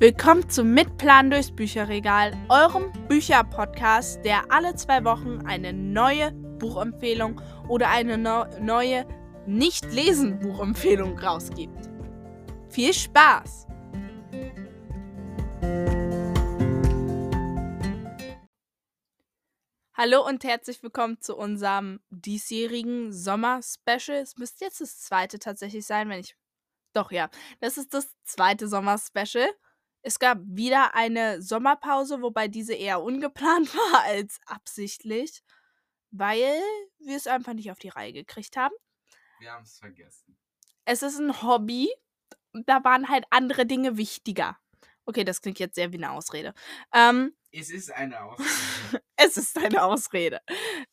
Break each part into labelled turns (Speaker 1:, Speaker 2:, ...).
Speaker 1: Willkommen zum Mitplan durchs Bücherregal, eurem Bücherpodcast, der alle zwei Wochen eine neue Buchempfehlung oder eine no neue Nicht-Lesen-Buchempfehlung rausgibt. Viel Spaß! Hallo und herzlich willkommen zu unserem diesjährigen Sommer-Special. Es müsste jetzt das zweite tatsächlich sein, wenn ich. Doch, ja. Das ist das zweite Sommer-Special. Es gab wieder eine Sommerpause, wobei diese eher ungeplant war als absichtlich, weil wir es einfach nicht auf die Reihe gekriegt haben.
Speaker 2: Wir haben es vergessen.
Speaker 1: Es ist ein Hobby. Da waren halt andere Dinge wichtiger. Okay, das klingt jetzt sehr wie eine Ausrede. Ähm,
Speaker 2: Es ist eine Ausrede.
Speaker 1: es ist eine Ausrede.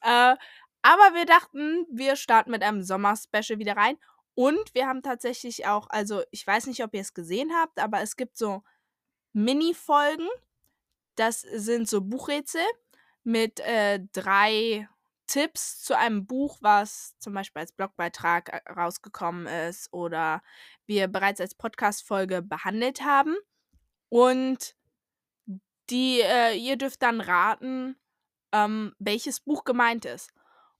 Speaker 1: Äh, aber wir dachten, wir starten mit einem Sommer-Special wieder rein. Und wir haben tatsächlich auch, also ich weiß nicht, ob ihr es gesehen habt, aber es gibt so Mini-Folgen. Das sind so Buchrätsel mit äh, drei Tipps zu einem Buch, was zum Beispiel als Blogbeitrag äh, rausgekommen ist oder wir bereits als Podcast-Folge behandelt haben. Und die, äh, ihr dürft dann raten, ähm, welches Buch gemeint ist.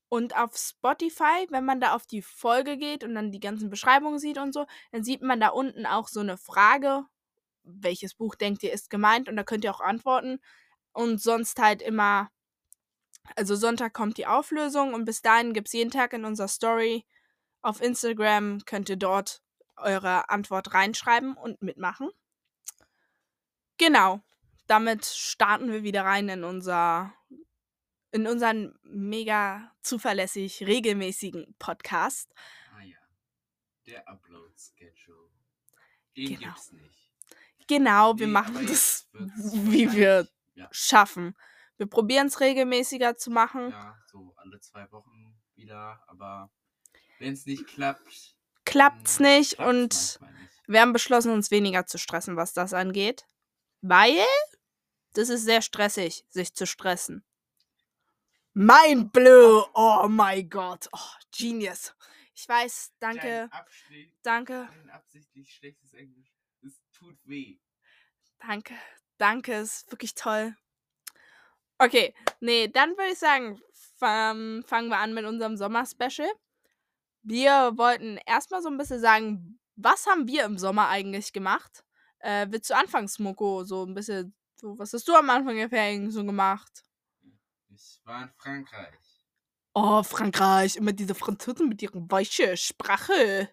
Speaker 1: Und auf Spotify, wenn man da auf die Folge geht und dann die ganzen Beschreibungen sieht und so, dann sieht man da unten auch so eine Frage, welches Buch denkt ihr ist gemeint und da könnt ihr auch antworten. Und sonst halt immer, also Sonntag kommt die Auflösung und bis dahin gibt es jeden Tag in unserer Story auf Instagram, könnt ihr dort eure Antwort reinschreiben und mitmachen. Genau, damit starten wir wieder rein in unser in unseren mega zuverlässig regelmäßigen Podcast.
Speaker 2: Ah ja. Der Upload-Schedule. Den
Speaker 1: Genau.
Speaker 2: gibt's nicht.
Speaker 1: Genau, wir
Speaker 2: Nee,
Speaker 1: machen das, wie wir
Speaker 2: Ja,
Speaker 1: schaffen. Wir probieren es regelmäßiger zu machen.
Speaker 2: ja, so alle zwei Wochen wieder. Aber wenn es nicht klappt.
Speaker 1: Klappt's
Speaker 2: dann
Speaker 1: nicht
Speaker 2: klappt's
Speaker 1: und
Speaker 2: nicht.
Speaker 1: wir haben beschlossen, uns weniger zu stressen, was das angeht. Weil das ist sehr stressig, sich zu stressen. Mein Blue! Oh mein Gott. Oh, Genius. Ich weiß, danke,
Speaker 2: Dein,
Speaker 1: danke,
Speaker 2: dein absichtlich schlechtes Englisch. Tut weh.
Speaker 1: danke, danke. Ist wirklich toll. Okay, nee, dann würde ich sagen, fang, fangen wir an mit unserem Sommer-Special. Wir wollten erstmal so ein bisschen sagen, was haben wir im Sommer eigentlich gemacht? Äh, willst du anfangen, Smoko? So ein bisschen, so, was hast du am Anfang der Ferien so gemacht?
Speaker 2: Ich war in Frankreich.
Speaker 1: Oh, Frankreich, immer diese Franzosen mit ihrer weichen Sprache.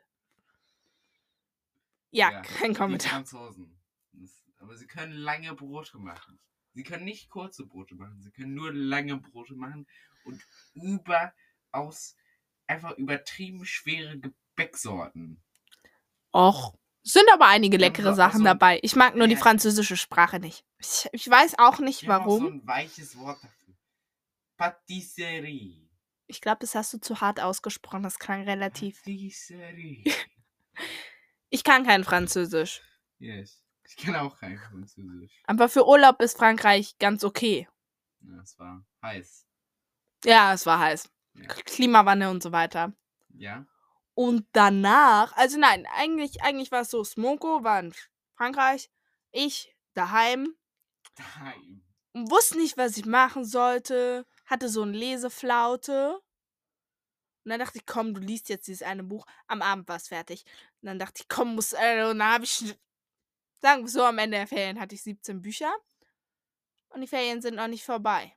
Speaker 1: Ja, kein
Speaker 2: die
Speaker 1: Kommentar.
Speaker 2: Franzosen. Das, aber sie können lange Brote machen. Sie können nicht kurze Brote machen. Sie können nur lange Brote machen und überaus einfach übertrieben schwere Gebäcksorten.
Speaker 1: Och, sind aber einige
Speaker 2: Die
Speaker 1: leckere
Speaker 2: so-
Speaker 1: Sachen
Speaker 2: so-
Speaker 1: dabei. Ich mag nur die
Speaker 2: Ja.
Speaker 1: französische Sprache nicht. Ich, ich weiß auch nicht
Speaker 2: Die haben auch
Speaker 1: warum.
Speaker 2: so ein weiches Wort dafür. Patisserie.
Speaker 1: Ich glaube, das hast du zu hart ausgesprochen. Das klang relativ.
Speaker 2: Patisserie.
Speaker 1: Ich kann kein Französisch.
Speaker 2: yes. Ich kann auch kein Französisch.
Speaker 1: Aber für Urlaub ist Frankreich ganz okay.
Speaker 2: Ja, es war heiß.
Speaker 1: Ja, es war heiß.
Speaker 2: Ja.
Speaker 1: Klimawandel und so weiter.
Speaker 2: Ja?
Speaker 1: Und danach, also nein, eigentlich, eigentlich war es so, Smoko war in Frankreich, ich daheim
Speaker 2: Daheim.
Speaker 1: und wusste nicht, was ich machen sollte, hatte so eine Leseflaute. Und dann dachte ich, komm, du liest jetzt dieses eine Buch. Am Abend war es fertig. Und dann dachte ich, komm, muss, äh, und dann habe ich, sagen wir so, am Ende der Ferien hatte ich 17 Bücher. Und die Ferien sind noch nicht vorbei.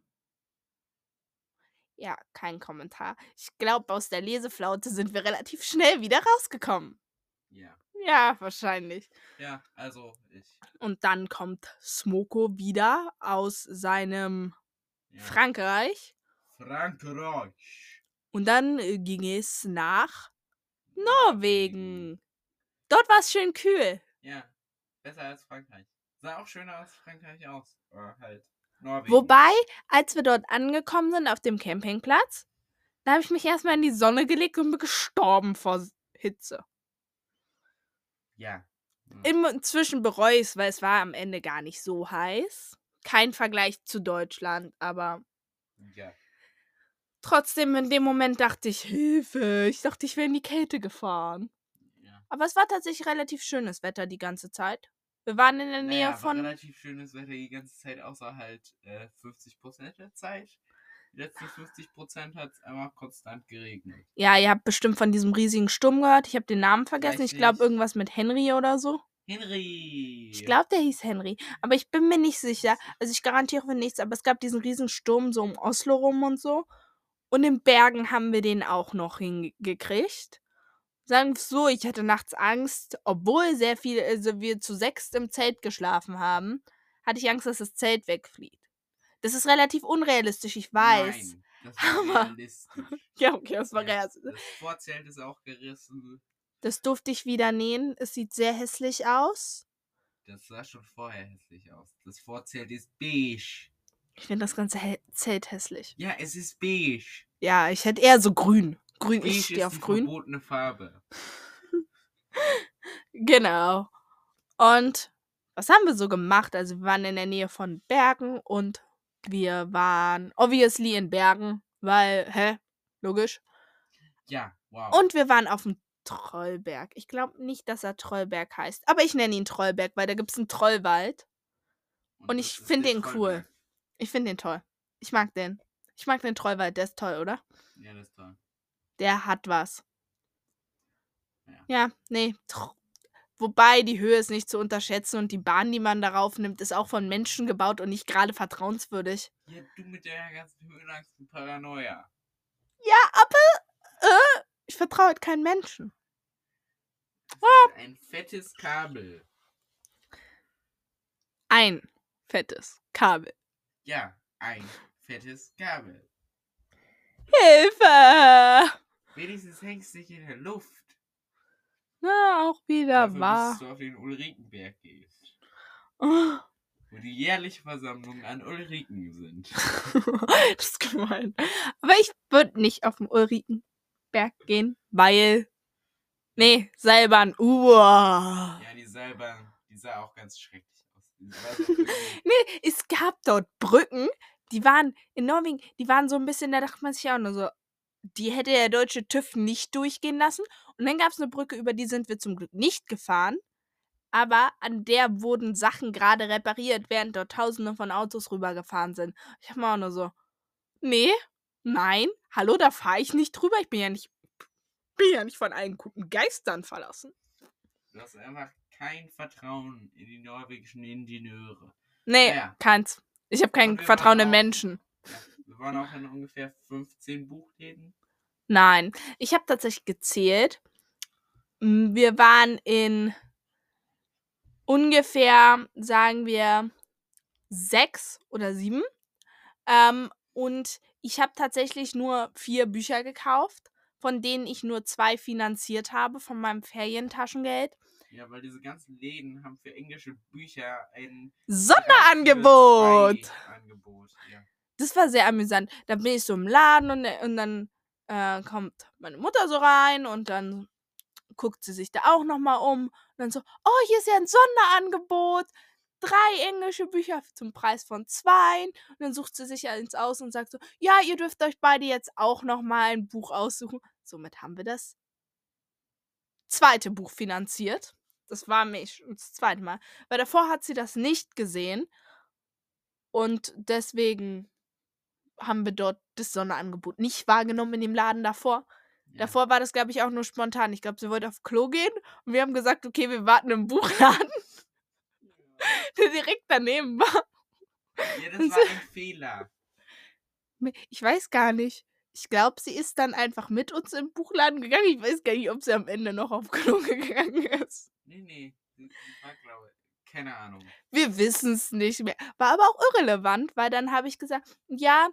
Speaker 1: Ja, kein Kommentar. Ich glaube, aus der Leseflaute sind wir relativ schnell wieder rausgekommen.
Speaker 2: Ja.
Speaker 1: Ja, wahrscheinlich.
Speaker 2: Ja, also ich.
Speaker 1: Und dann kommt Smoko wieder aus seinem
Speaker 2: Ja.
Speaker 1: Frankreich.
Speaker 2: Frankreich.
Speaker 1: Und dann äh, ging es nach Norwegen. Dort war es schön kühl.
Speaker 2: Ja, besser als Frankreich. Sah auch schöner als Frankreich aus. Aber halt Norwegen.
Speaker 1: Wobei, als wir dort angekommen sind auf dem Campingplatz, da habe ich mich erstmal in die Sonne gelegt und bin gestorben vor Hitze.
Speaker 2: Ja.
Speaker 1: Im- Inzwischen bereue ich es, weil es war am Ende gar nicht so heiß. Kein Vergleich zu Deutschland, aber
Speaker 2: ja.
Speaker 1: trotzdem in dem Moment dachte ich, Hilfe, ich dachte, ich wäre in die Kälte gefahren. Aber es war tatsächlich relativ schönes Wetter die ganze Zeit. Wir waren in der Nähe
Speaker 2: naja,
Speaker 1: von.
Speaker 2: relativ schönes Wetter die ganze Zeit, außer halt äh, 50% der Zeit. Die letzten 50% hat es einmal konstant geregnet.
Speaker 1: Ja, ihr habt bestimmt von diesem riesigen Sturm gehört. Ich habe den Namen vergessen.
Speaker 2: Vielleicht
Speaker 1: Ich glaube irgendwas mit Henry oder so.
Speaker 2: Henry!
Speaker 1: Ich glaube, der hieß Henry. Aber ich bin mir nicht sicher. Also ich garantiere für nichts, aber es gab diesen riesen Sturm so um Oslo rum und so. Und in Bergen haben wir den auch noch hingekriegt. Sagen wir so, ich hatte nachts Angst, obwohl sehr viel, also wir zu sechst im Zelt geschlafen haben, hatte ich Angst, dass das Zelt wegfliegt. Das ist relativ unrealistisch, ich weiß.
Speaker 2: Nein, das war
Speaker 1: Aber-
Speaker 2: realistisch.
Speaker 1: Ja, okay, das war
Speaker 2: Ja,
Speaker 1: realistisch.
Speaker 2: Das Vorzelt ist auch gerissen.
Speaker 1: Das durfte ich wieder nähen. Es sieht sehr hässlich aus.
Speaker 2: Das sah schon vorher hässlich aus. Das Vorzelt ist beige.
Speaker 1: Ich finde das ganze Zelt hässlich.
Speaker 2: Ja, es ist beige.
Speaker 1: Ja, ich hätte eher so grün. Grün,
Speaker 2: Beige
Speaker 1: ich stehe auf
Speaker 2: die
Speaker 1: grün.
Speaker 2: verbotene Farbe.
Speaker 1: Genau. Und was haben wir so gemacht? Also wir waren in der Nähe von Bergen und wir waren obviously in Bergen, weil, hä? Logisch.
Speaker 2: Ja, wow.
Speaker 1: Und wir waren auf dem Trollberg. Ich glaube nicht, dass er Trollberg heißt. Aber ich nenne ihn Trollberg, weil da gibt es einen Trollwald. und
Speaker 2: das
Speaker 1: ich
Speaker 2: ist
Speaker 1: find
Speaker 2: der
Speaker 1: den cool. Ich finde den toll. Ich mag den. Ich mag den Trollwald, der ist toll, oder?
Speaker 2: Ja, das ist toll.
Speaker 1: Der hat was.
Speaker 2: Ja.
Speaker 1: Ja, nee. Wobei die Höhe ist nicht zu unterschätzen und die Bahn, die man darauf nimmt, ist auch von Menschen gebaut und nicht gerade vertrauenswürdig.
Speaker 2: Ja, du mit der ganzen Höhenangst und Paranoia.
Speaker 1: Ja, aber äh, ich vertraue halt keinen Menschen.
Speaker 2: Ist ein fettes Kabel.
Speaker 1: Ein fettes Kabel.
Speaker 2: Ja, ein fettes Kabel.
Speaker 1: Hilfe!
Speaker 2: Wenigstens hängst du nicht in der Luft.
Speaker 1: Na, auch wieder
Speaker 2: Dafür
Speaker 1: wahr.
Speaker 2: bis du auf den Ulrikenberg gehst.
Speaker 1: Oh,
Speaker 2: Wo die jährliche Versammlung an Ulriken sind.
Speaker 1: das ist gemein. Aber ich würde nicht auf den Ulrikenberg gehen, weil. Nee, Seilbahn. Uah.
Speaker 2: Ja, die Seilbahn, die sah auch ganz schrecklich aus.
Speaker 1: Nee, es gab dort Brücken, die waren in Norwegen, die waren so ein bisschen, da dachte man sich auch nur so, die hätte der deutsche TÜV nicht durchgehen lassen. Und dann gab es eine Brücke, über die sind wir zum Glück nicht gefahren. Aber an der wurden Sachen gerade repariert, während dort tausende von Autos rübergefahren sind. Ich hab mir auch nur so, nee, nein, hallo, da fahre ich nicht drüber. Ich bin ja nicht, bin ja nicht von allen guten Geistern verlassen.
Speaker 2: Du hast einfach kein Vertrauen in die norwegischen Ingenieure.
Speaker 1: Nee,
Speaker 2: Ja.
Speaker 1: keins. Ich habe kein Vertrauen in Menschen.
Speaker 2: Ja, wir waren auch in ungefähr 15 Buchläden.
Speaker 1: Nein, ich habe tatsächlich gezählt. Wir waren in ungefähr, sagen wir, sechs oder sieben. Ähm, und ich habe tatsächlich nur vier Bücher gekauft, von denen ich nur zwei finanziert habe von meinem Ferientaschengeld.
Speaker 2: Ja, weil diese ganzen Läden haben für englische Bücher ein
Speaker 1: Sonderangebot!
Speaker 2: Angebot. Ja.
Speaker 1: Das war sehr amüsant. Da bin ich so im Laden und, und dann äh, kommt meine Mutter so rein und dann guckt sie sich da auch nochmal um. Und dann so, oh, hier ist ja ein Sonderangebot. Drei englische Bücher zum Preis von zwei. Und dann sucht sie sich eins aus und sagt so, ja, ihr dürft euch beide jetzt auch nochmal ein Buch aussuchen. Somit haben wir das zweite Buch finanziert. Das war mich das zweite Mal. Weil davor hat sie das nicht gesehen. Und deswegen haben wir dort das Sonderangebot nicht wahrgenommen in dem Laden davor.
Speaker 2: Ja.
Speaker 1: Davor war das, glaube ich, auch nur spontan. Ich glaube, sie wollte auf Klo gehen und wir haben gesagt, okay, wir warten im Buchladen, der direkt daneben war.
Speaker 2: Ja, das war ein Fehler.
Speaker 1: Ich weiß gar nicht. Ich glaube, sie ist dann einfach mit uns im Buchladen gegangen. Ich weiß gar nicht, ob sie am Ende noch auf Klo gegangen ist.
Speaker 2: Nee, nee. Sie war, glaube ich. Keine Ahnung.
Speaker 1: Wir wissen es nicht mehr. War aber auch irrelevant, weil dann habe ich gesagt, ja,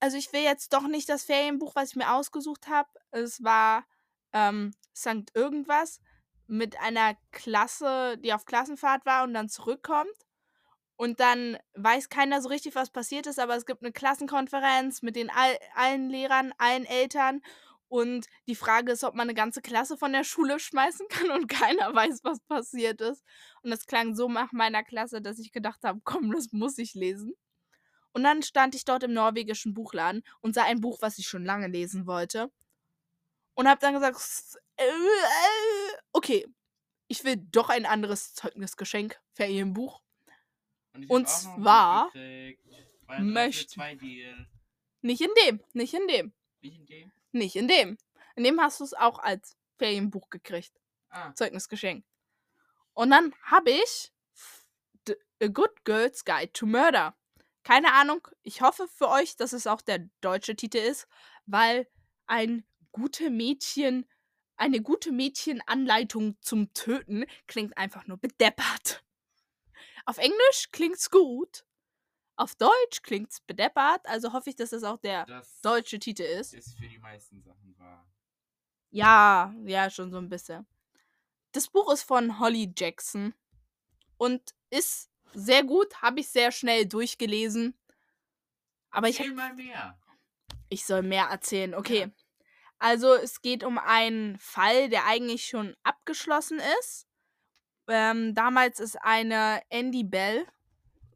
Speaker 1: also ich will jetzt doch nicht das Ferienbuch, was ich mir ausgesucht habe. Es war ähm, St. Irgendwas mit einer Klasse, die auf Klassenfahrt war und dann zurückkommt. Und dann weiß keiner so richtig, was passiert ist, aber es gibt eine Klassenkonferenz mit den all, allen Lehrern, allen Eltern. Und die Frage ist, ob man eine ganze Klasse von der Schule schmeißen kann und keiner weiß, was passiert ist. Und das klang so nach meiner Klasse, dass ich gedacht habe, komm, das muss ich lesen. Und dann stand ich dort im norwegischen Buchladen und sah ein Buch, was ich schon lange lesen wollte. Und habe dann gesagt, "S- äh, äh, okay, ich will doch ein anderes Zeugnisgeschenk für ihr Buch.
Speaker 2: Und,
Speaker 1: Und zwar möchte-. Nicht in dem, nicht in dem,
Speaker 2: Nicht in dem?
Speaker 1: Nicht in dem. In dem hast du es auch als Ferienbuch gekriegt.
Speaker 2: Ah,
Speaker 1: Zeugnisgeschenk. Und dann habe ich The A Good Girl's Guide to Murder. Keine Ahnung, ich hoffe für euch, dass es auch der deutsche Titel ist, weil ein gute Mädchen, eine gute Mädchenanleitung zum Töten klingt einfach nur bedeppert. Auf Englisch klingt's gut. Auf Deutsch klingt's bedeppert, also hoffe ich, dass es auch der
Speaker 2: das
Speaker 1: deutsche Titel ist.
Speaker 2: ist für die meisten Sachen wahr.
Speaker 1: Ja, ja, schon so ein bisschen. Das Buch ist von Holly Jackson und ist sehr gut, habe ich sehr schnell durchgelesen. Aber ich,
Speaker 2: Erzähl mal mehr.
Speaker 1: ich soll mehr erzählen. Okay.
Speaker 2: Ja.
Speaker 1: Also es geht um einen Fall, der eigentlich schon abgeschlossen ist. Ähm, damals ist eine Andy Bell,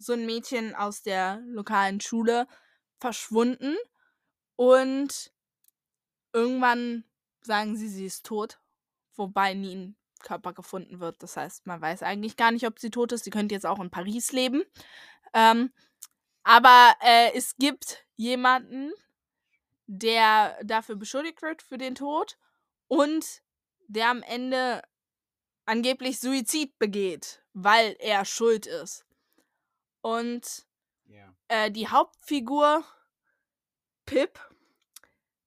Speaker 1: so ein Mädchen aus der lokalen Schule, verschwunden. Und irgendwann sagen sie, sie ist tot. Wobei nie ein Körper gefunden wird. Das heißt, man weiß eigentlich gar nicht, ob sie tot ist. Sie könnte jetzt auch in Paris leben. Ähm, aber äh, es gibt jemanden, der dafür beschuldigt wird für den Tod und der am Ende angeblich Suizid begeht, weil er schuld ist. Und
Speaker 2: Ja.
Speaker 1: äh, die Hauptfigur Pip,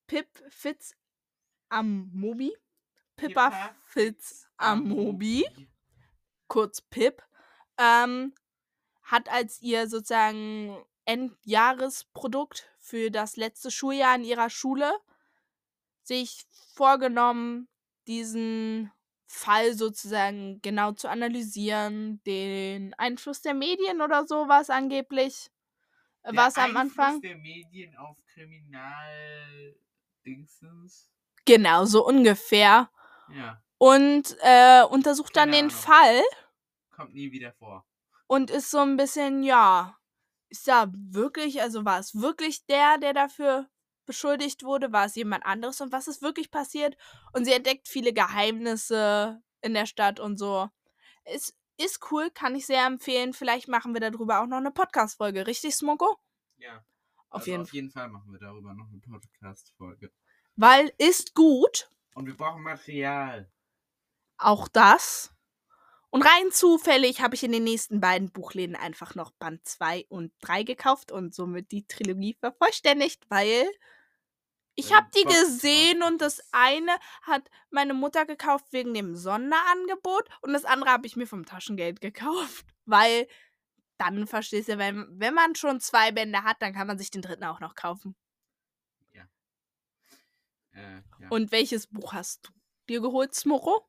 Speaker 1: Pip Fitz Amobi, Pippa
Speaker 2: Pippa
Speaker 1: Fitz Amobi, kurz Pip, ähm, hat als ihr sozusagen Endjahresprodukt für das letzte Schuljahr in ihrer Schule sich vorgenommen, diesen Fall sozusagen genau zu analysieren, den Einfluss der Medien oder sowas angeblich. äh,
Speaker 2: Der
Speaker 1: War es am
Speaker 2: Einfluss
Speaker 1: Anfang?
Speaker 2: der Medien auf Kriminal-Dingsens.
Speaker 1: Genau, so ungefähr.
Speaker 2: Ja,
Speaker 1: Und äh, untersucht dann
Speaker 2: Keine
Speaker 1: den
Speaker 2: Ahnung.
Speaker 1: Fall
Speaker 2: kommt nie wieder vor.
Speaker 1: und ist so ein bisschen, ja, ist da wirklich, also war es wirklich der, der dafür beschuldigt wurde? War es jemand anderes? Und was ist wirklich passiert? Und sie entdeckt viele Geheimnisse in der Stadt und so. Es ist cool, kann ich sehr empfehlen. Vielleicht machen wir darüber auch noch eine Podcast-Folge. Richtig, Smoko?
Speaker 2: Ja.
Speaker 1: Auf
Speaker 2: also
Speaker 1: jeden
Speaker 2: auf jeden Fall machen wir darüber noch eine Podcast-Folge.
Speaker 1: Weil ist gut.
Speaker 2: Und wir brauchen Material.
Speaker 1: Auch das. Und rein zufällig habe ich in den nächsten beiden Buchläden einfach noch Band 2 und 3 gekauft und somit die Trilogie vervollständigt, weil ich habe die gesehen und das eine hat meine Mutter gekauft wegen dem Sonderangebot und das andere habe ich mir vom Taschengeld gekauft, weil dann verstehst du, wenn, wenn man schon zwei Bände hat, dann kann man sich den dritten auch noch kaufen.
Speaker 2: Äh, ja.
Speaker 1: Und welches Buch hast du dir geholt, Smoro?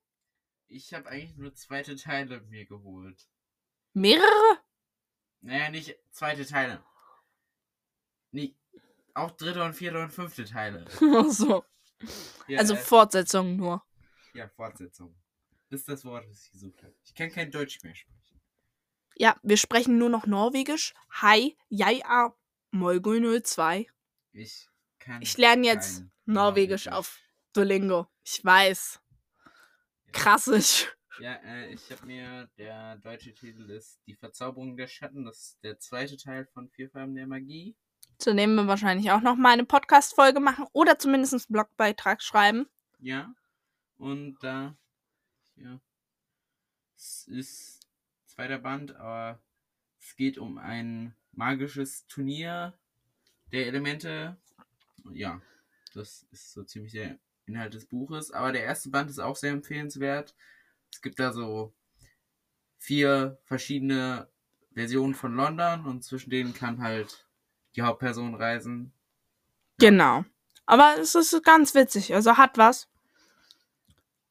Speaker 2: Ich habe eigentlich nur zweite Teile mir geholt.
Speaker 1: Mehrere?
Speaker 2: Naja, nicht zweite Teile. Nee, auch dritte und vierte und fünfte Teile.
Speaker 1: so.
Speaker 2: Ja,
Speaker 1: Also
Speaker 2: äh,
Speaker 1: Fortsetzungen nur.
Speaker 2: ja, Fortsetzung. Das ist das Wort, das ich gesucht habe. Ich kann kein Deutsch mehr sprechen.
Speaker 1: Ja, wir sprechen nur noch Norwegisch. Hi, jeg er Molgo 02.
Speaker 2: Ich kann.
Speaker 1: Ich lerne jetzt
Speaker 2: kein
Speaker 1: Norwegisch auf Duolingo. Ich weiß. Krassig.
Speaker 2: Ja, äh, ich habe mir, der deutsche Titel ist Die Verzauberung der Schatten. Das ist der zweite Teil von Vier Farben der Magie.
Speaker 1: Zu dem wir wahrscheinlich auch noch mal eine Podcast-Folge machen oder zumindest einen Blogbeitrag schreiben.
Speaker 2: Ja. Und da. ja. Es ist zweiter Band, aber es geht um ein magisches Turnier der Elemente. Ja, das ist so ziemlich der Inhalt des Buches. Aber der erste Band ist auch sehr empfehlenswert. Es gibt da so vier verschiedene Versionen von London und zwischen denen kann halt die Hauptperson reisen.
Speaker 1: Genau. Aber es ist ganz witzig. Also hat was.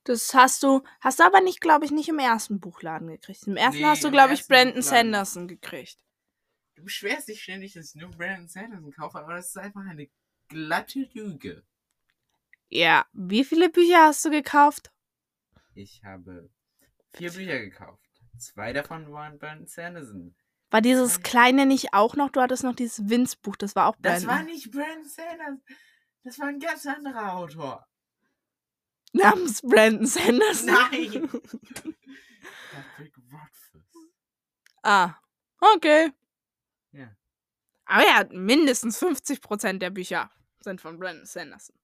Speaker 1: Das hast du, hast du aber nicht, glaube ich, nicht im ersten Buchladen gekriegt. Im ersten
Speaker 2: Nee,
Speaker 1: hast du, glaube ich, Brandon
Speaker 2: Buchladen.
Speaker 1: Sanderson gekriegt.
Speaker 2: Du beschwerst dich ständig, dass ich nur Brandon Sanderson kaufe, aber das ist einfach eine glatte Lüge.
Speaker 1: Ja. Wie viele Bücher hast du gekauft?
Speaker 2: Ich habe vier Bücher gekauft. Zwei davon waren Brandon Sanderson.
Speaker 1: War dieses kleine nicht auch noch? Du hattest noch dieses Vince-Buch, das war auch
Speaker 2: Das
Speaker 1: Brandon.
Speaker 2: war nicht Brandon Sanderson. Das war ein ganz anderer Autor.
Speaker 1: Namens Brandon Sanderson.
Speaker 2: Nein.
Speaker 1: Ah, okay.
Speaker 2: Ja.
Speaker 1: Aber ja, mindestens 50% der Bücher sind von Brandon Sanderson.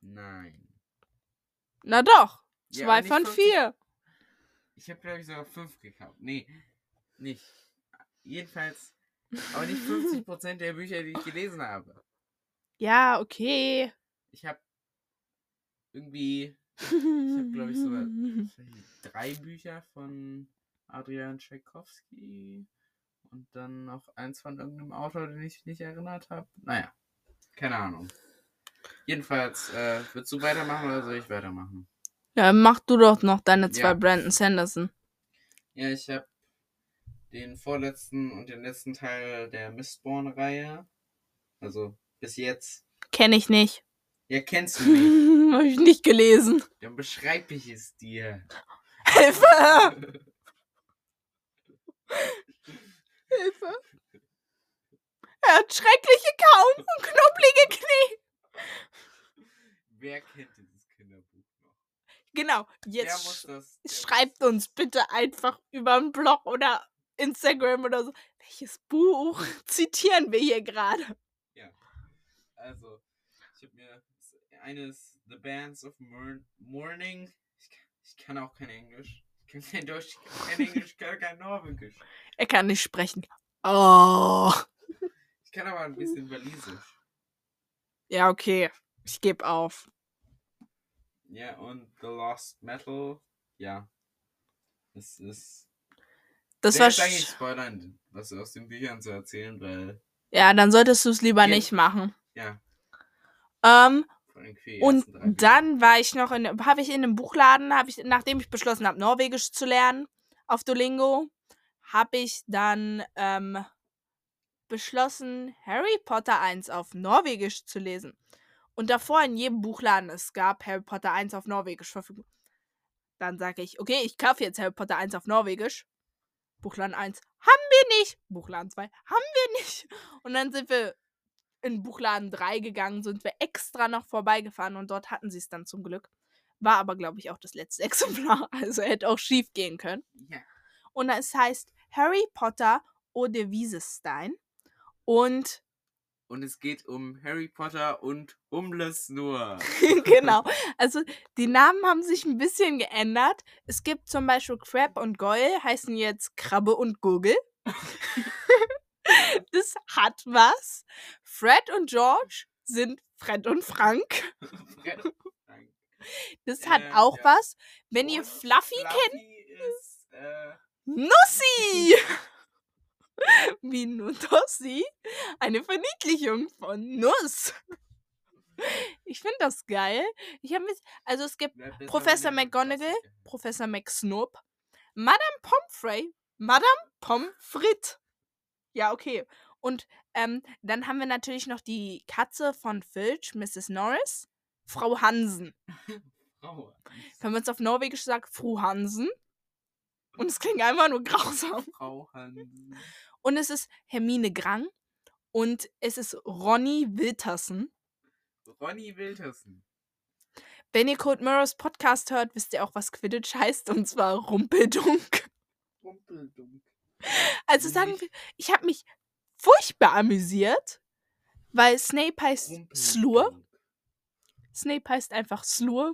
Speaker 2: Nein.
Speaker 1: Na doch,
Speaker 2: Ja,
Speaker 1: zwei von
Speaker 2: 50
Speaker 1: vier.
Speaker 2: Ich habe, glaube ich, sogar fünf gekauft. Nee, nicht. Jedenfalls, aber nicht 50% der Bücher, die ich gelesen habe.
Speaker 1: Ja, okay.
Speaker 2: Ich habe irgendwie Ich habe, glaube ich, sogar drei Bücher von Adrian Tchaikovsky und dann noch eins von irgendeinem Autor, den ich nicht erinnert habe. Naja, keine Ahnung. Jedenfalls, äh, willst du weitermachen oder soll ich weitermachen?
Speaker 1: Ja, mach du doch noch deine zwei
Speaker 2: Ja.
Speaker 1: Brandon Sanderson.
Speaker 2: Ja, ich habe den vorletzten und den letzten Teil der Mistborn-Reihe. Also bis jetzt.
Speaker 1: Kenn ich nicht.
Speaker 2: Ja, kennst du nicht.
Speaker 1: Hab ich nicht gelesen.
Speaker 2: Dann beschreibe ich es dir.
Speaker 1: Hilfe! Hilfe! Er hat schreckliche Kauen und knubbelige Knie.
Speaker 2: Wer kennt dieses Kinderbuch noch?
Speaker 1: Genau, jetzt
Speaker 2: muss das?
Speaker 1: schreibt uns bitte einfach über einen Blog oder Instagram oder so. Welches Buch zitieren wir hier gerade?
Speaker 2: Also, ich habe mir eines The Bands of Mourn Mourning. Ich, kann- ich kann auch kein Englisch. Ich kann kein Deutsch, ich kann kein Englisch, ich kann kein Norwegisch.
Speaker 1: Er kann nicht sprechen. Oh.
Speaker 2: Ich kann aber ein bisschen Walisisch.
Speaker 1: Ja, okay. Ich gebe auf.
Speaker 2: Ja, und The Lost Metal. Ja. Es ist.
Speaker 1: Das
Speaker 2: sehr
Speaker 1: war.
Speaker 2: jetzt eigentlich spoilern, was aus den Büchern zu erzählen, weil.
Speaker 1: Ja, dann solltest du es lieber
Speaker 2: Ja.
Speaker 1: nicht machen.
Speaker 2: Ja,
Speaker 1: Ähm, und dann war ich noch in, habe ich in einem Buchladen, habe ich, nachdem ich beschlossen habe, Norwegisch zu lernen auf Duolingo, habe ich dann ähm, beschlossen, Harry Potter 1 auf Norwegisch zu lesen. Und davor in jedem Buchladen, es gab Harry Potter 1 auf Norwegisch verfügbar. Dann sage ich, okay, ich kaufe jetzt Harry Potter 1 auf Norwegisch. Buchladen 1 haben wir nicht. Buchladen 2 haben wir nicht. Und dann sind wir in Buchladen 3 gegangen, sind wir extra noch vorbeigefahren und dort hatten sie es dann zum Glück. War aber, glaube ich, auch das letzte Exemplar. Also hätte auch schief gehen können.
Speaker 2: Ja.
Speaker 1: Und es heißt Harry Potter oder Wiesestein. Und
Speaker 2: Und es geht um Harry Potter und Umlesnur.
Speaker 1: genau, also die Namen haben sich ein bisschen geändert. Es gibt zum Beispiel Crab und Goyle, heißen jetzt Krabbe und Gurgel. das hat was. Fred und George sind Fred und Frank.
Speaker 2: Fred-
Speaker 1: Das hat
Speaker 2: Äh,
Speaker 1: auch
Speaker 2: ja.
Speaker 1: was. Wenn ihr
Speaker 2: Und
Speaker 1: Fluffy kennt,
Speaker 2: ist, äh,
Speaker 1: Nussi! Wie Nussi? Eine Verniedlichung von Nuss. Ich finde das geil. Ich habe also es gibt
Speaker 2: besser,
Speaker 1: Professor McGonagall. Professor McSnoop, Madame Pomfrey, Madame Pomfrit. Ja, okay. Und ähm, dann haben wir natürlich noch die Katze von Filch, Mrs. Norris, Frau Hansen.
Speaker 2: Frau.
Speaker 1: Wenn man es auf Norwegisch sagt, Fru Hansen. Und es klingt einfach nur grausam.
Speaker 2: Frau Hansen.
Speaker 1: Und es ist Hermine Grang. Und es ist Ronny Wiltersen.
Speaker 2: Ronny Wiltersen.
Speaker 1: Wenn ihr Code Mirrors Podcast hört, wisst ihr auch, was Quidditch heißt. Und zwar Rumpeldunk.
Speaker 2: Rumpeldunk.
Speaker 1: Also sagen wir, ich habe mich furchtbar amüsiert, weil Snape heißt Slur. Snape heißt einfach Slur.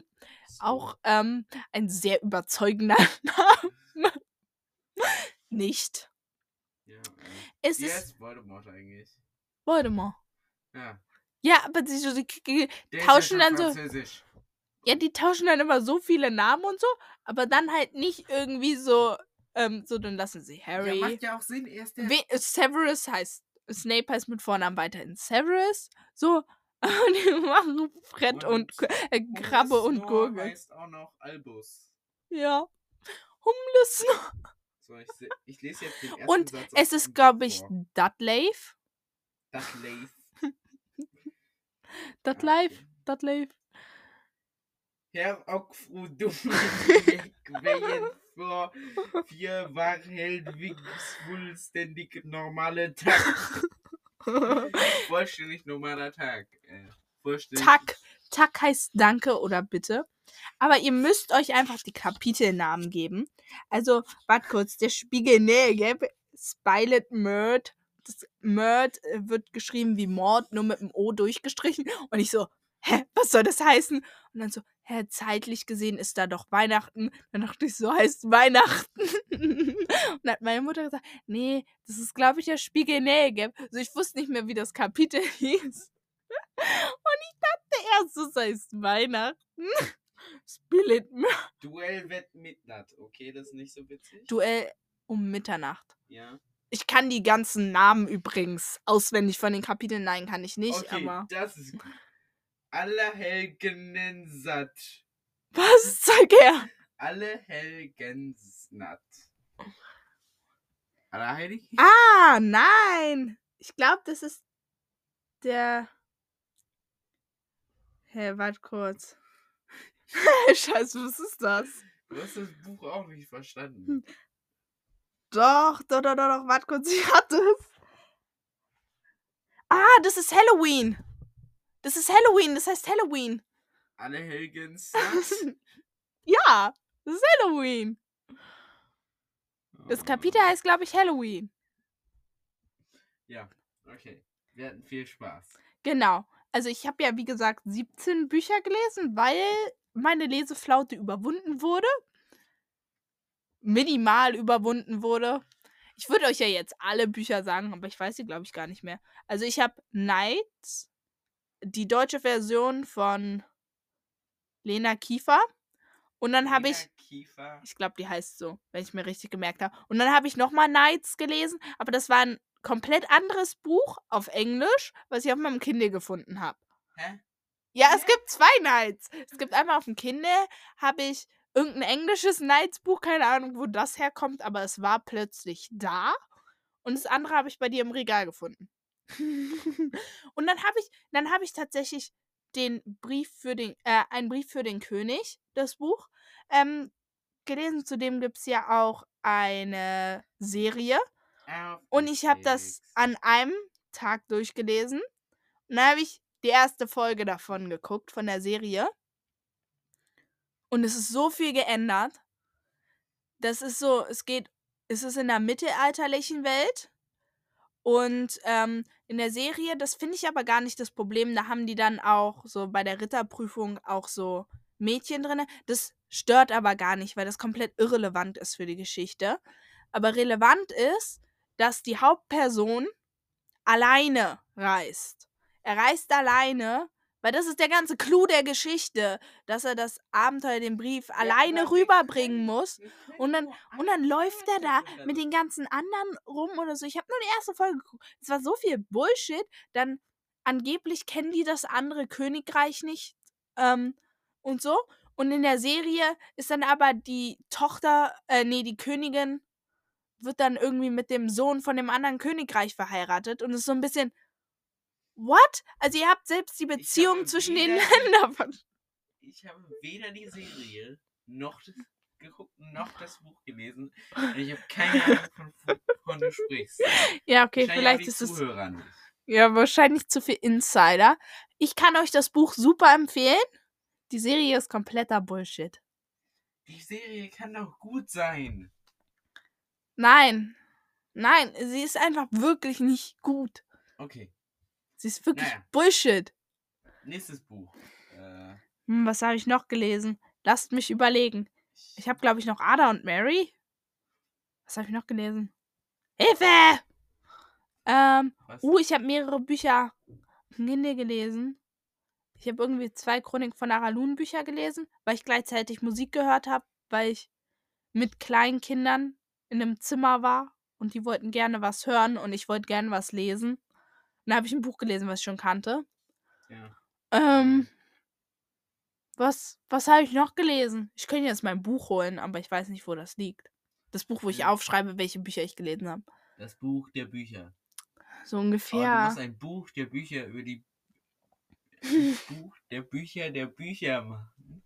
Speaker 1: Auch ähm, ein sehr überzeugender Name. Nicht.
Speaker 2: Ja, äh,
Speaker 1: Es ist
Speaker 2: Voldemort eigentlich?
Speaker 1: Voldemort.
Speaker 2: Ja.
Speaker 1: Ja, aber die, die,
Speaker 2: ist
Speaker 1: Tauschen dann so- ja, die tauschen dann immer so viele Namen und so, aber dann halt nicht irgendwie so, ähm, so, dann lassen sie Harry.
Speaker 2: Ja, macht ja auch Sinn. Er ist der.
Speaker 1: We äh, Severus heißt, Snape heißt mit Vornamen weiterhin Severus. So, und die machen Fred und,
Speaker 2: Und
Speaker 1: äh, Krabbe und
Speaker 2: Humlesnor
Speaker 1: Gurgel.
Speaker 2: heißt auch noch Albus.
Speaker 1: Ja. Humles.
Speaker 2: So, ich, ich lese jetzt den ersten
Speaker 1: Und
Speaker 2: Satz
Speaker 1: es ist, glaube ich. Dudleif. Dudleif.
Speaker 2: Okay.
Speaker 1: Dudleif.
Speaker 2: Herr Ockfru Dummweg wählen vor vier war Helwigs vollständig normale Tag. Vollständig normaler Tag. Äh, vollständig.
Speaker 1: Tack. Tack heißt Danke oder Bitte. Aber ihr müsst euch einfach die Kapitelnamen geben. Also, warte kurz, der Spiegel Nähe, Spilet Murd. Das Murd äh, wird geschrieben wie Mord, nur mit dem O durchgestrichen. Und ich so, hä, was soll das heißen? Und dann so, hä, zeitlich gesehen ist da doch Weihnachten. Dann dachte ich, so heißt Weihnachten. und dann hat meine Mutter gesagt, nee, das ist, glaube ich, der Spiegel Nähe. Also ich wusste nicht mehr, wie das Kapitel hieß. Und ich dachte erst, das heißt Weihnachten. Spillet.
Speaker 2: Duell Wett Midnacht. Okay, das ist nicht so witzig.
Speaker 1: Duell um Mitternacht.
Speaker 2: Ja.
Speaker 1: Ich kann die ganzen Namen übrigens auswendig von den Kapiteln. Nein, kann ich nicht,
Speaker 2: okay,
Speaker 1: aber.
Speaker 2: das ist gut. Allerhelgenensat.
Speaker 1: Was? Zeig her!
Speaker 2: Allerhelgensnatt. Allerheilig?
Speaker 1: Ah, nein! Ich glaube, das ist der. Hä, hey, warte kurz. Scheiße, was ist das?
Speaker 2: Du hast das Buch auch nicht verstanden.
Speaker 1: Doch, doch, doch, doch, doch, warte kurz, ich hatte es. Ah, das ist Halloween. Das ist Halloween, das heißt Halloween.
Speaker 2: Allerhelgensnatt?
Speaker 1: Ja, das ist Halloween. Das Kapitel heißt, glaube ich, Halloween.
Speaker 2: Ja, okay. Wir hatten viel Spaß.
Speaker 1: Genau. Also ich habe ja, wie gesagt, 17 Bücher gelesen, weil meine Leseflaute überwunden wurde. Minimal überwunden wurde. Ich würde euch ja jetzt alle Bücher sagen, aber ich weiß sie, glaube ich, gar nicht mehr. Also ich habe Nights, die deutsche Version von Lena Kiefer. Und dann habe ich,
Speaker 2: Kiefer.
Speaker 1: ich glaube, die heißt so, wenn ich mir richtig gemerkt habe. Und dann habe ich nochmal Nights gelesen, aber das war ein komplett anderes Buch auf Englisch, was ich auf meinem Kindle gefunden habe.
Speaker 2: Hä?
Speaker 1: Ja, es gibt zwei Nights. Es gibt einmal auf dem Kindle, habe ich irgendein englisches Nights-Buch, keine Ahnung, wo das herkommt, aber es war plötzlich da. Und das andere habe ich bei dir im Regal gefunden. und dann habe ich, dann habe ich tatsächlich den Brief für den, äh, einen Brief für den König, das Buch, ähm, gelesen. Zudem gibt es ja auch eine Serie. Und ich habe das an einem Tag durchgelesen. Und dann habe ich die erste Folge davon geguckt, von der Serie. Und es ist so viel geändert. Das ist so, es geht, es ist in der mittelalterlichen Welt. Und ähm, in der Serie, das finde ich aber gar nicht das Problem. Da haben die dann auch so bei der Ritterprüfung auch so Mädchen drin. Das stört aber gar nicht, weil das komplett irrelevant ist für die Geschichte. Aber relevant ist, dass die Hauptperson alleine reist. Er reist alleine, weil das ist der ganze Clou der Geschichte, dass er das Abenteuer, den Brief alleine rüberbringen muss. Und dann, und dann läuft er da mit den ganzen anderen rum oder so. Ich habe nur die erste Folge geguckt. Es war so viel Bullshit. Dann angeblich kennen die das andere Königreich nicht ähm, und so. Und in der Serie ist dann aber die Tochter, äh, nee, die Königin wird dann irgendwie mit dem Sohn von dem anderen Königreich verheiratet und es ist so ein bisschen What? Also ihr habt selbst die Beziehung zwischen den Ländern. ver-
Speaker 2: Ich habe weder die Serie noch das geguckt noch das Buch gelesen. Und ich habe keine Ahnung, von, von du sprichst.
Speaker 1: Ja, okay, vielleicht ist es
Speaker 2: Zuhörer nicht.
Speaker 1: ja wahrscheinlich zu viel Insider. Ich kann euch das Buch super empfehlen. Die Serie ist kompletter Bullshit.
Speaker 2: Die Serie kann doch gut sein.
Speaker 1: Nein. Nein, sie ist einfach wirklich nicht gut.
Speaker 2: Okay,
Speaker 1: Sie ist wirklich
Speaker 2: Naja.
Speaker 1: Bullshit.
Speaker 2: nächstes Buch. Äh,
Speaker 1: Hm, was habe ich noch gelesen? Lasst mich überlegen. Ich habe, glaube ich, noch Ada und Mary. Was habe ich noch gelesen? Hilfe! Ähm,
Speaker 2: was?
Speaker 1: uh, ich habe mehrere Bücher im Kindle gelesen. Ich habe irgendwie zwei Chronik von Aralun Bücher gelesen, weil ich gleichzeitig Musik gehört habe, weil ich mit kleinen Kindern in einem Zimmer war und die wollten gerne was hören und ich wollte gerne was lesen. Dann habe ich ein Buch gelesen, was ich schon kannte.
Speaker 2: Ja.
Speaker 1: Ähm, was, was habe ich noch gelesen? Ich könnte jetzt mein Buch holen, aber ich weiß nicht, wo das liegt. Das Buch, wo ich
Speaker 2: Ja.
Speaker 1: aufschreibe, welche Bücher ich gelesen habe.
Speaker 2: Das Buch der Bücher.
Speaker 1: So
Speaker 2: Aber du
Speaker 1: ungefähr.
Speaker 2: musst ein Buch der Bücher über die. Buch der Bücher der Bücher machen.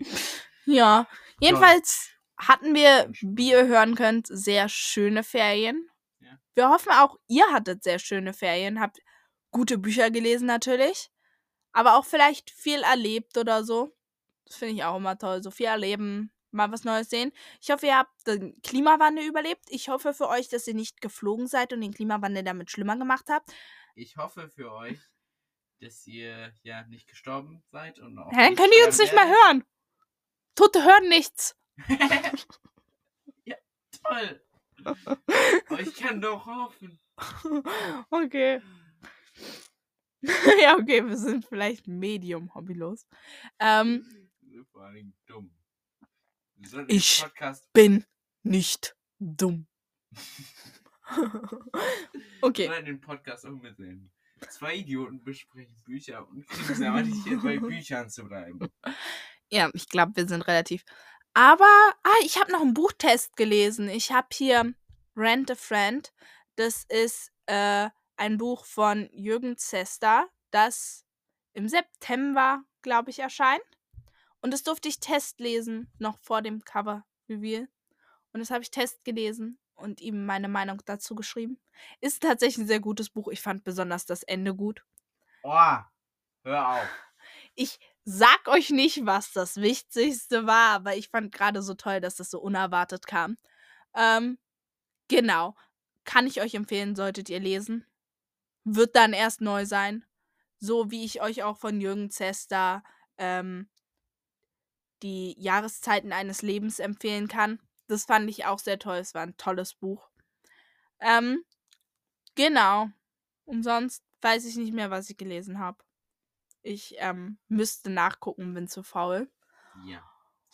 Speaker 1: Ja. Jedenfalls hatten wir, wie ihr hören könnt, sehr schöne Ferien.
Speaker 2: Ja.
Speaker 1: Wir hoffen auch, ihr hattet sehr schöne Ferien, habt gute Bücher gelesen natürlich, aber auch vielleicht viel erlebt oder so. Das finde ich auch immer toll. So viel erleben, mal was Neues sehen. Ich hoffe, ihr habt den Klimawandel überlebt. Ich hoffe für euch, dass ihr nicht geflogen seid und den Klimawandel damit schlimmer gemacht habt.
Speaker 2: Ich hoffe für euch, dass ihr ja nicht gestorben seid und auch.
Speaker 1: Ja, dann können die uns nicht mehr hören. Tote hören nichts.
Speaker 2: ja, toll. Aber ich kann doch hoffen.
Speaker 1: okay. ja, okay, wir sind vielleicht medium hobbylos. Ähm,
Speaker 2: Vor allem dumm. Wir
Speaker 1: Ich-
Speaker 2: Podcast,
Speaker 1: bin nicht dumm.
Speaker 2: wir
Speaker 1: okay.
Speaker 2: sollten den Podcast umsehen. Zwei Idioten besprechen Bücher und kriegen es aber nicht hin, bei Büchern zu bleiben.
Speaker 1: Ja, ich glaube, wir sind relativ. Aber, ah, ich habe noch einen Buchtest gelesen. Ich habe hier Rent a Friend. Das ist äh, ein Buch von Jürgen Zester, das im September, glaube ich, erscheint. Und das durfte ich testlesen, noch vor dem Cover-Reveal. Und das habe ich Test gelesen und ihm meine Meinung dazu geschrieben. Ist tatsächlich ein sehr gutes Buch. Ich fand besonders das Ende gut.
Speaker 2: Oh, hör auf.
Speaker 1: Ich sag euch nicht, was das Wichtigste war, aber ich fand gerade so toll, dass das so unerwartet kam. Ähm, genau. Kann ich euch empfehlen, solltet ihr lesen. Wird dann erst neu sein. So wie ich euch auch von Jürgen Zester ähm, die Jahreszeiten eines Lebens empfehlen kann. Das fand ich auch sehr toll. Es war ein tolles Buch. Ähm, genau. Und sonst weiß ich nicht mehr, was ich gelesen habe. Ich ähm, müsste nachgucken, bin zu faul.
Speaker 2: Ja,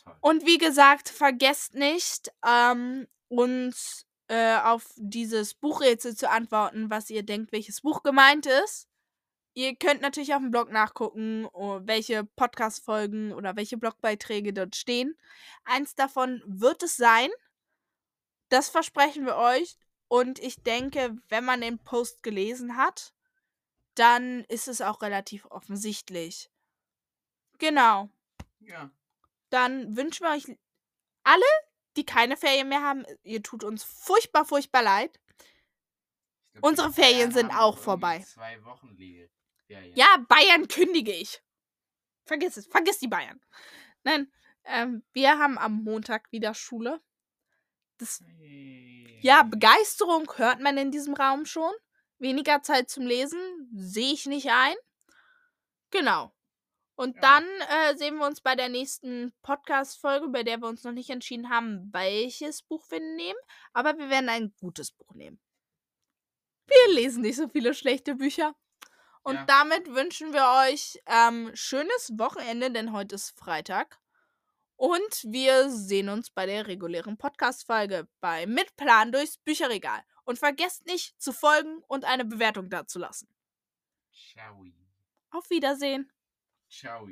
Speaker 2: toll.
Speaker 1: Und wie gesagt, vergesst nicht, ähm, uns äh, auf dieses Buchrätsel zu antworten, was ihr denkt, welches Buch gemeint ist. Ihr könnt natürlich auf dem Blog nachgucken, oh, welche Podcast-Folgen oder welche Blogbeiträge dort stehen. Eins davon wird es sein. Das versprechen wir euch. Und ich denke, wenn man den Post gelesen hat, dann ist es auch relativ offensichtlich. Genau
Speaker 2: Ja.
Speaker 1: dann wünschen wir euch alle, die keine Ferien mehr haben, ihr tut uns furchtbar, furchtbar leid.
Speaker 2: Glaub,
Speaker 1: Unsere Ferien sind auch vorbei.
Speaker 2: Zwei Wochen Ferien.
Speaker 1: Ja, Bayern kündige ich. Vergiss es, vergiss die Bayern. Nein, ähm, wir haben am Montag wieder Schule. Das, ja. Begeisterung hört man in diesem Raum schon. Weniger Zeit zum Lesen sehe ich nicht ein. Genau. Und
Speaker 2: Ja.
Speaker 1: dann äh, sehen wir uns bei der nächsten Podcast-Folge, bei der wir uns noch nicht entschieden haben, welches Buch wir nehmen. Aber wir werden ein gutes Buch nehmen. Wir lesen nicht so viele schlechte Bücher. Und
Speaker 2: Ja.
Speaker 1: damit wünschen wir euch ähm, schönes Wochenende, denn heute ist Freitag. Und wir sehen uns bei der regulären Podcast-Folge bei Mitplan durchs Bücherregal. Und vergesst nicht zu folgen und eine Bewertung dazulassen.
Speaker 2: Ciao.
Speaker 1: Auf Wiedersehen.
Speaker 2: Ciao.